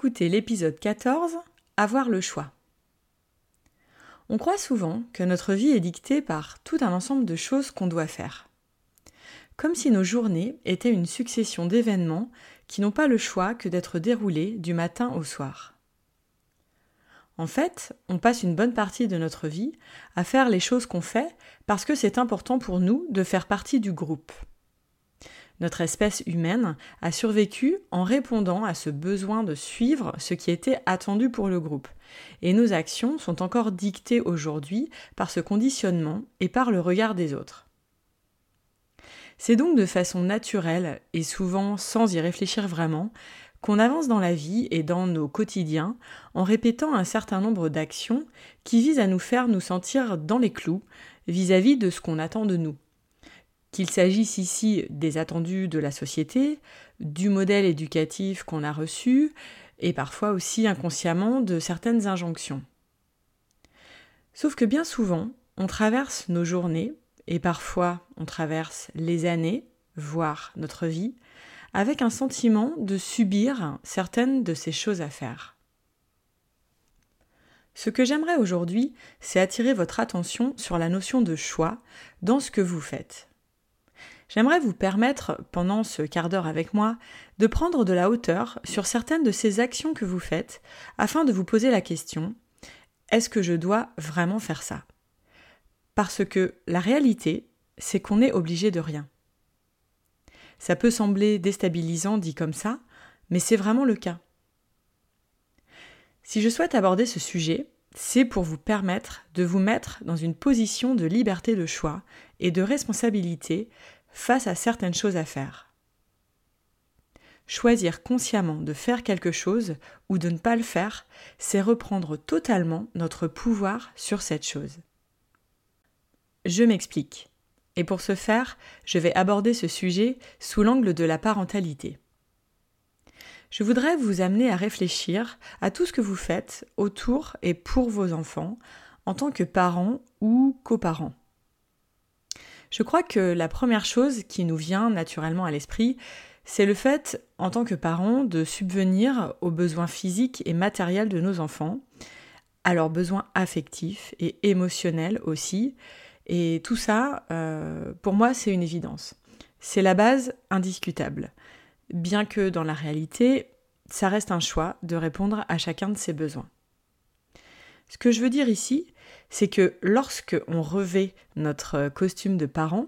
Écoutez l'épisode 14, Avoir le choix. On croit souvent que notre vie est dictée par tout un ensemble de choses qu'on doit faire. Comme si nos journées étaient une succession d'événements qui n'ont pas le choix que d'être déroulés du matin au soir. En fait, on passe une bonne partie de notre vie à faire les choses qu'on fait parce que c'est important pour nous de faire partie du groupe. Notre espèce humaine a survécu en répondant à ce besoin de suivre ce qui était attendu pour le groupe. Et nos actions sont encore dictées aujourd'hui par ce conditionnement et par le regard des autres. C'est donc de façon naturelle, et souvent sans y réfléchir vraiment, qu'on avance dans la vie et dans nos quotidiens en répétant un certain nombre d'actions qui visent à nous faire nous sentir dans les clous vis-à-vis -vis de ce qu'on attend de nous qu'il s'agisse ici des attendus de la société, du modèle éducatif qu'on a reçu, et parfois aussi inconsciemment de certaines injonctions. Sauf que bien souvent, on traverse nos journées, et parfois on traverse les années, voire notre vie, avec un sentiment de subir certaines de ces choses à faire. Ce que j'aimerais aujourd'hui, c'est attirer votre attention sur la notion de choix dans ce que vous faites. J'aimerais vous permettre, pendant ce quart d'heure avec moi, de prendre de la hauteur sur certaines de ces actions que vous faites, afin de vous poser la question est-ce que je dois vraiment faire ça? Parce que la réalité, c'est qu'on n'est obligé de rien. Ça peut sembler déstabilisant dit comme ça, mais c'est vraiment le cas. Si je souhaite aborder ce sujet, c'est pour vous permettre de vous mettre dans une position de liberté de choix et de responsabilité face à certaines choses à faire. Choisir consciemment de faire quelque chose ou de ne pas le faire, c'est reprendre totalement notre pouvoir sur cette chose. Je m'explique. Et pour ce faire, je vais aborder ce sujet sous l'angle de la parentalité. Je voudrais vous amener à réfléchir à tout ce que vous faites autour et pour vos enfants en tant que parents ou coparents. Je crois que la première chose qui nous vient naturellement à l'esprit, c'est le fait, en tant que parents, de subvenir aux besoins physiques et matériels de nos enfants, à leurs besoins affectifs et émotionnels aussi. Et tout ça, euh, pour moi, c'est une évidence. C'est la base indiscutable. Bien que dans la réalité, ça reste un choix de répondre à chacun de ces besoins. Ce que je veux dire ici, c'est que lorsque on revêt notre costume de parent,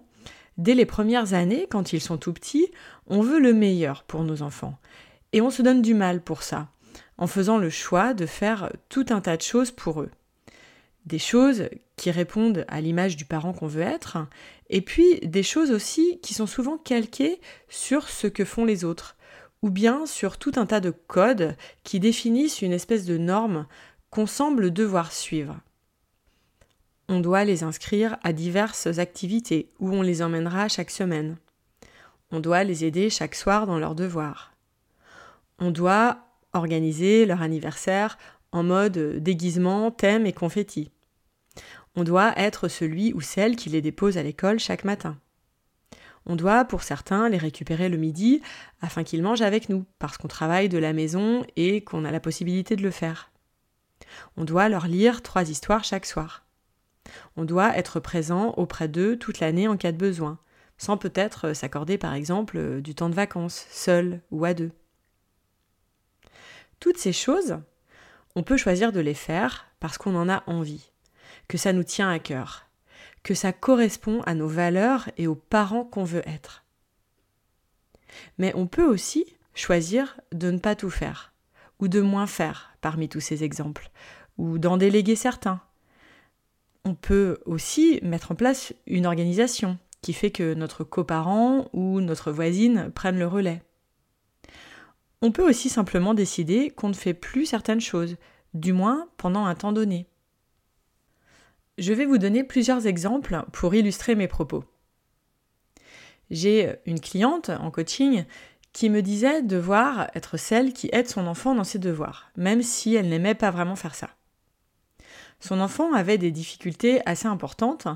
dès les premières années, quand ils sont tout petits, on veut le meilleur pour nos enfants. Et on se donne du mal pour ça, en faisant le choix de faire tout un tas de choses pour eux. Des choses qui répondent à l'image du parent qu'on veut être, et puis des choses aussi qui sont souvent calquées sur ce que font les autres, ou bien sur tout un tas de codes qui définissent une espèce de norme qu'on semble devoir suivre on doit les inscrire à diverses activités où on les emmènera chaque semaine. On doit les aider chaque soir dans leurs devoirs. On doit organiser leur anniversaire en mode déguisement, thème et confetti. On doit être celui ou celle qui les dépose à l'école chaque matin. On doit, pour certains, les récupérer le midi afin qu'ils mangent avec nous, parce qu'on travaille de la maison et qu'on a la possibilité de le faire. On doit leur lire trois histoires chaque soir. On doit être présent auprès d'eux toute l'année en cas de besoin, sans peut-être s'accorder par exemple du temps de vacances, seul ou à deux. Toutes ces choses, On peut choisir de les faire parce qu'on en a envie, que ça nous tient à cœur, que ça correspond à nos valeurs et aux parents qu'on veut être. Mais on peut aussi choisir de ne pas tout faire, ou de moins faire parmi tous ces exemples, ou d'en déléguer certains. On peut aussi mettre en place une organisation qui fait que notre coparent ou notre voisine prennent le relais. On peut aussi simplement décider qu'on ne fait plus certaines choses, du moins pendant un temps donné. Je vais vous donner plusieurs exemples pour illustrer mes propos. J'ai une cliente en coaching qui me disait devoir être celle qui aide son enfant dans ses devoirs, même si elle n'aimait pas vraiment faire ça. Son enfant avait des difficultés assez importantes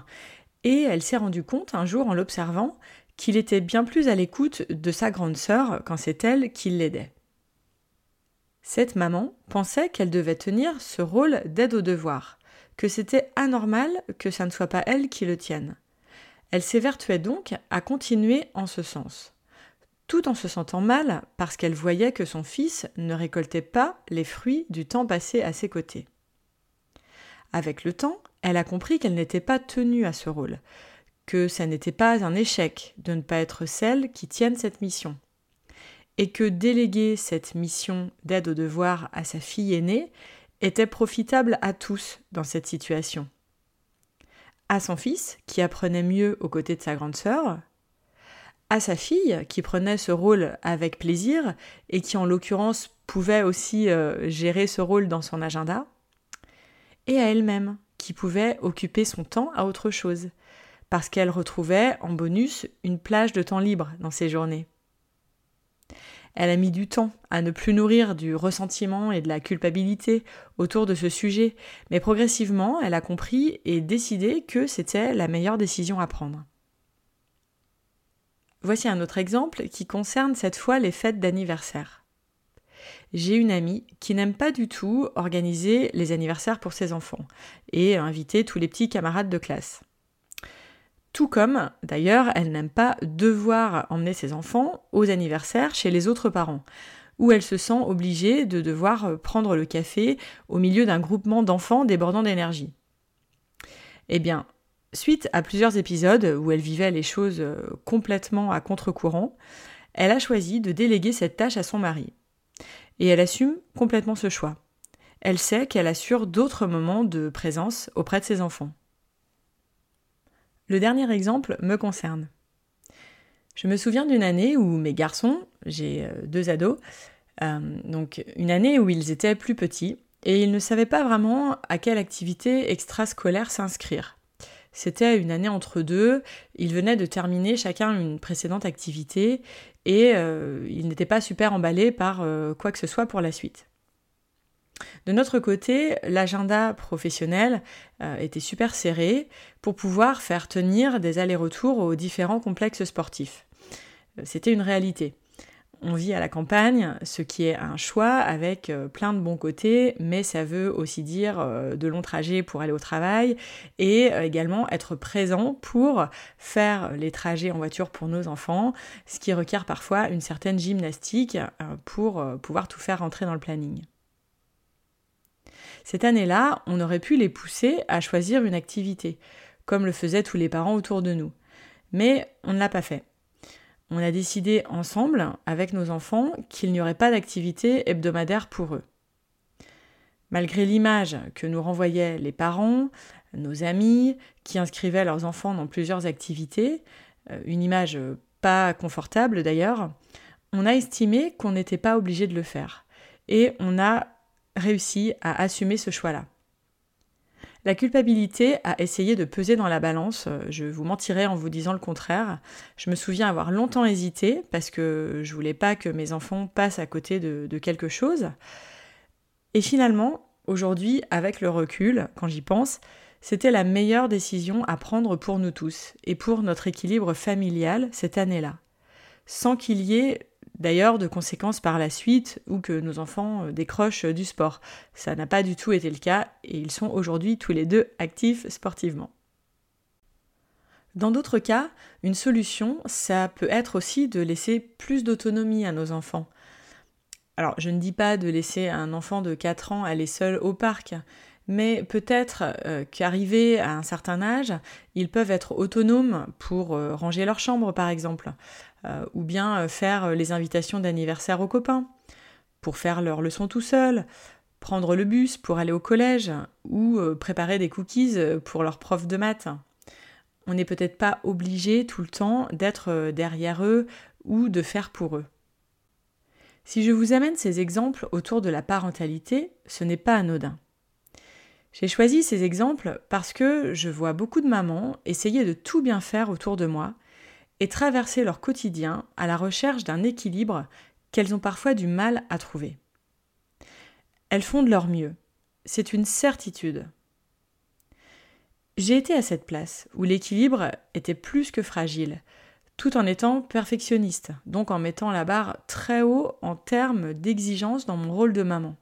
et elle s'est rendue compte un jour en l'observant qu'il était bien plus à l'écoute de sa grande sœur quand c'est elle qui l'aidait. Cette maman pensait qu'elle devait tenir ce rôle d'aide aux devoirs, que c'était anormal que ça ne soit pas elle qui le tienne. Elle s'évertuait donc à continuer en ce sens, tout en se sentant mal parce qu'elle voyait que son fils ne récoltait pas les fruits du temps passé à ses côtés. Avec le temps, elle a compris qu'elle n'était pas tenue à ce rôle, que ça n'était pas un échec de ne pas être celle qui tienne cette mission, et que déléguer cette mission d'aide aux devoirs à sa fille aînée était profitable à tous dans cette situation. À son fils, qui apprenait mieux aux côtés de sa grande sœur, à sa fille, qui prenait ce rôle avec plaisir et qui en l'occurrence pouvait aussi euh, gérer ce rôle dans son agenda, et à elle-même, qui pouvait occuper son temps à autre chose, parce qu'elle retrouvait en bonus une plage de temps libre dans ses journées. Elle a mis du temps à ne plus nourrir du ressentiment et de la culpabilité autour de ce sujet, mais progressivement, elle a compris et décidé que c'était la meilleure décision à prendre. Voici un autre exemple qui concerne cette fois les fêtes d'anniversaire. J'ai une amie qui n'aime pas du tout organiser les anniversaires pour ses enfants et inviter tous les petits camarades de classe. Tout comme, d'ailleurs, elle n'aime pas devoir emmener ses enfants aux anniversaires chez les autres parents, où elle se sent obligée de devoir prendre le café au milieu d'un groupement d'enfants débordant d'énergie. Eh bien, suite à plusieurs épisodes où elle vivait les choses complètement à contre-courant, elle a choisi de déléguer cette tâche à son mari. Et elle assume complètement ce choix. Elle sait qu'elle assure d'autres moments de présence auprès de ses enfants. Le dernier exemple me concerne. Je me souviens d'une année où mes garçons, j'ai euh, deux ados, euh, donc une année où ils étaient plus petits et ils ne savaient pas vraiment à quelle activité extrascolaire s'inscrire. C'était une année entre deux, ils venaient de terminer chacun une précédente activité et euh, ils n'étaient pas super emballés par quoi que ce soit pour la suite. De notre côté, l'agenda professionnel euh, était super serré pour pouvoir faire tenir des allers-retours aux différents complexes sportifs. Euh, c'était une réalité. On vit à la campagne, ce qui est un choix avec euh, plein de bons côtés, mais ça veut aussi dire de longs trajets pour aller au travail et également être présent pour faire les trajets en voiture pour nos enfants, ce qui requiert parfois une certaine gymnastique pour pouvoir tout faire rentrer dans le planning. Cette année-là, on aurait pu les pousser à choisir une activité, comme le faisaient tous les parents autour de nous. Mais on ne l'a pas fait. On a décidé ensemble, avec nos enfants, qu'il n'y aurait pas d'activité hebdomadaire pour eux. Malgré l'image que nous renvoyaient les parents, nos amis, qui inscrivaient leurs enfants dans plusieurs activités, euh, une image pas confortable d'ailleurs, on a estimé qu'on n'était pas obligé de le faire. Et on a réussi à assumer ce choix-là. La culpabilité a essayé de peser dans la balance, je vous mentirais en vous disant le contraire. Je me souviens avoir longtemps hésité parce que je voulais pas que mes enfants passent à côté de quelque chose. Et finalement, aujourd'hui, avec le recul, quand j'y pense, c'était la meilleure décision à prendre pour nous tous et pour notre équilibre familial cette année-là, sans qu'il y ait d'ailleurs de conséquences par la suite ou que nos enfants euh, décrochent du sport. Ça n'a pas du tout été le cas et ils sont aujourd'hui tous les deux actifs sportivement. Dans d'autres cas, une solution, ça peut être aussi de laisser plus d'autonomie à nos enfants. Alors, je ne dis pas de laisser un enfant de 4 ans aller seul au parc, mais peut-être euh, qu'arrivé à un certain âge, ils peuvent être autonomes pour euh, ranger leur chambre, par exemple, euh, ou bien faire les invitations d'anniversaire aux copains, pour faire leur leçon tout seul, prendre le bus pour aller au collège, ou préparer des cookies pour leur prof de maths. On n'est peut-être pas obligé tout le temps d'être derrière eux ou de faire pour eux. Si je vous amène ces exemples autour de la parentalité, ce n'est pas anodin. J'ai choisi ces exemples parce que je vois beaucoup de mamans essayer de tout bien faire autour de moi et traverser leur quotidien à la recherche d'un équilibre qu'elles ont parfois du mal à trouver. Elles font de leur mieux, c'est une certitude. J'ai été à cette place où l'équilibre était plus que fragile, tout en étant perfectionniste, donc en mettant la barre très haut en termes d'exigence dans mon rôle de maman.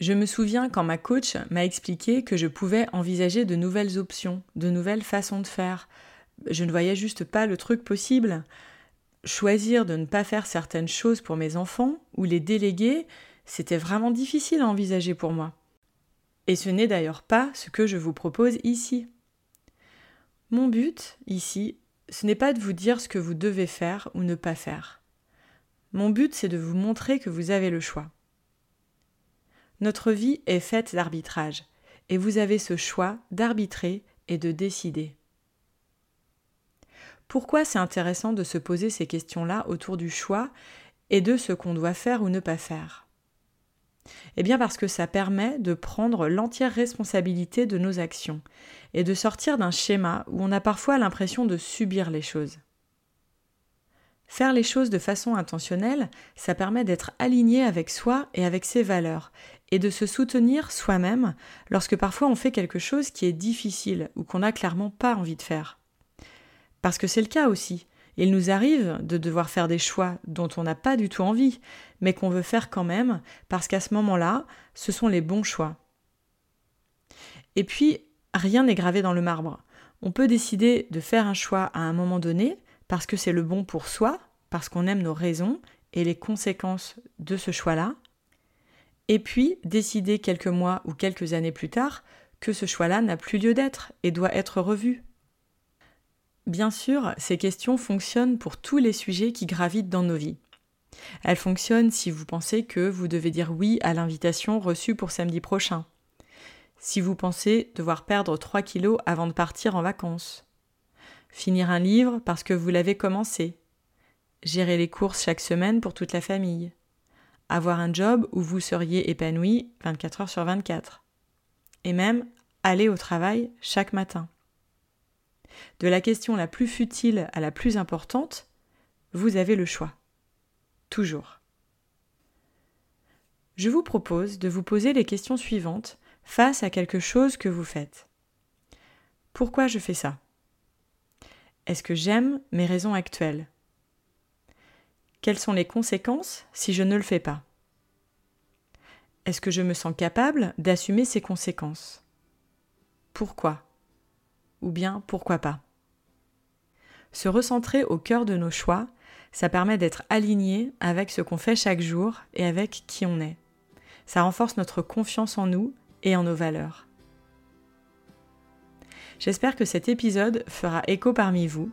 Je me souviens quand ma coach m'a expliqué que je pouvais envisager de nouvelles options, de nouvelles façons de faire. Je ne voyais juste pas le truc possible. Choisir de ne pas faire certaines choses pour mes enfants ou les déléguer, c'était vraiment difficile à envisager pour moi. Et ce n'est d'ailleurs pas ce que je vous propose ici. Mon but, ici, ce n'est pas de vous dire ce que vous devez faire ou ne pas faire. Mon but, c'est de vous montrer que vous avez le choix. Notre vie est faite d'arbitrage, et vous avez ce choix d'arbitrer et de décider. Pourquoi c'est intéressant de se poser ces questions-là autour du choix et de ce qu'on doit faire ou ne pas faire? Eh bien parce que ça permet de prendre l'entière responsabilité de nos actions et de sortir d'un schéma où on a parfois l'impression de subir les choses. Faire les choses de façon intentionnelle, ça permet d'être aligné avec soi et avec ses valeurs, et de se soutenir soi-même lorsque parfois on fait quelque chose qui est difficile ou qu'on n'a clairement pas envie de faire. Parce que c'est le cas aussi. Il nous arrive de devoir faire des choix dont on n'a pas du tout envie, mais qu'on veut faire quand même, parce qu'à ce moment-là, ce sont les bons choix. Et puis, rien n'est gravé dans le marbre. On peut décider de faire un choix à un moment donné, parce que c'est le bon pour soi, parce qu'on aime nos raisons et les conséquences de ce choix-là, et puis décider quelques mois ou quelques années plus tard que ce choix-là n'a plus lieu d'être et doit être revu. Bien sûr, ces questions fonctionnent pour tous les sujets qui gravitent dans nos vies. Elles fonctionnent si vous pensez que vous devez dire oui à l'invitation reçue pour samedi prochain. Si vous pensez devoir perdre 3 kilos avant de partir en vacances finir un livre parce que vous l'avez commencé, gérer les courses chaque semaine pour toute la famille, avoir un job où vous seriez épanoui 24 heures sur 24, et même aller au travail chaque matin. De la question la plus futile à la plus importante, vous avez le choix. Toujours. Je vous propose de vous poser les questions suivantes face à quelque chose que vous faites. Pourquoi je fais ça? Est-ce que j'aime mes raisons actuelles? Quelles sont les conséquences si je ne le fais pas? Est-ce que je me sens capable d'assumer ces conséquences? Pourquoi? Ou bien pourquoi pas? Se recentrer au cœur de nos choix, ça permet d'être aligné avec ce qu'on fait chaque jour et avec qui on est. Ça renforce notre confiance en nous et en nos valeurs. J'espère que cet épisode fera écho parmi vous.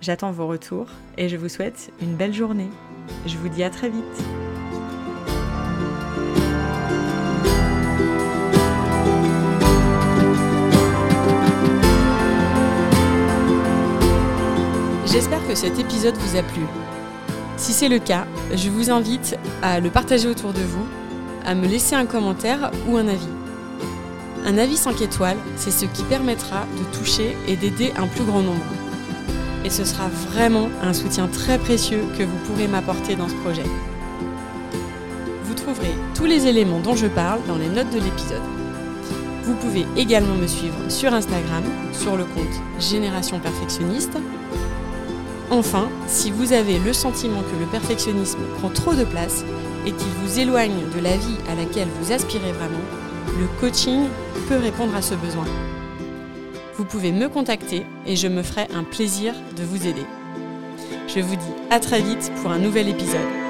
J'attends vos retours et je vous souhaite une belle journée. Je vous dis à très vite. J'espère que cet épisode vous a plu. Si c'est le cas, je vous invite à le partager autour de vous, à me laisser un commentaire ou un avis. Un avis 5 étoiles, c'est ce qui permettra de toucher et d'aider un plus grand nombre. Et ce sera vraiment un soutien très précieux que vous pourrez m'apporter dans ce projet. Vous trouverez tous les éléments dont je parle dans les notes de l'épisode. Vous pouvez également me suivre sur Instagram, sur le compte Génération Perfectionniste. Enfin, si vous avez le sentiment que le perfectionnisme prend trop de place et qu'il vous éloigne de la vie à laquelle vous aspirez vraiment, le coaching peut répondre à ce besoin. Vous pouvez me contacter et je me ferai un plaisir de vous aider. Je vous dis à très vite pour un nouvel épisode.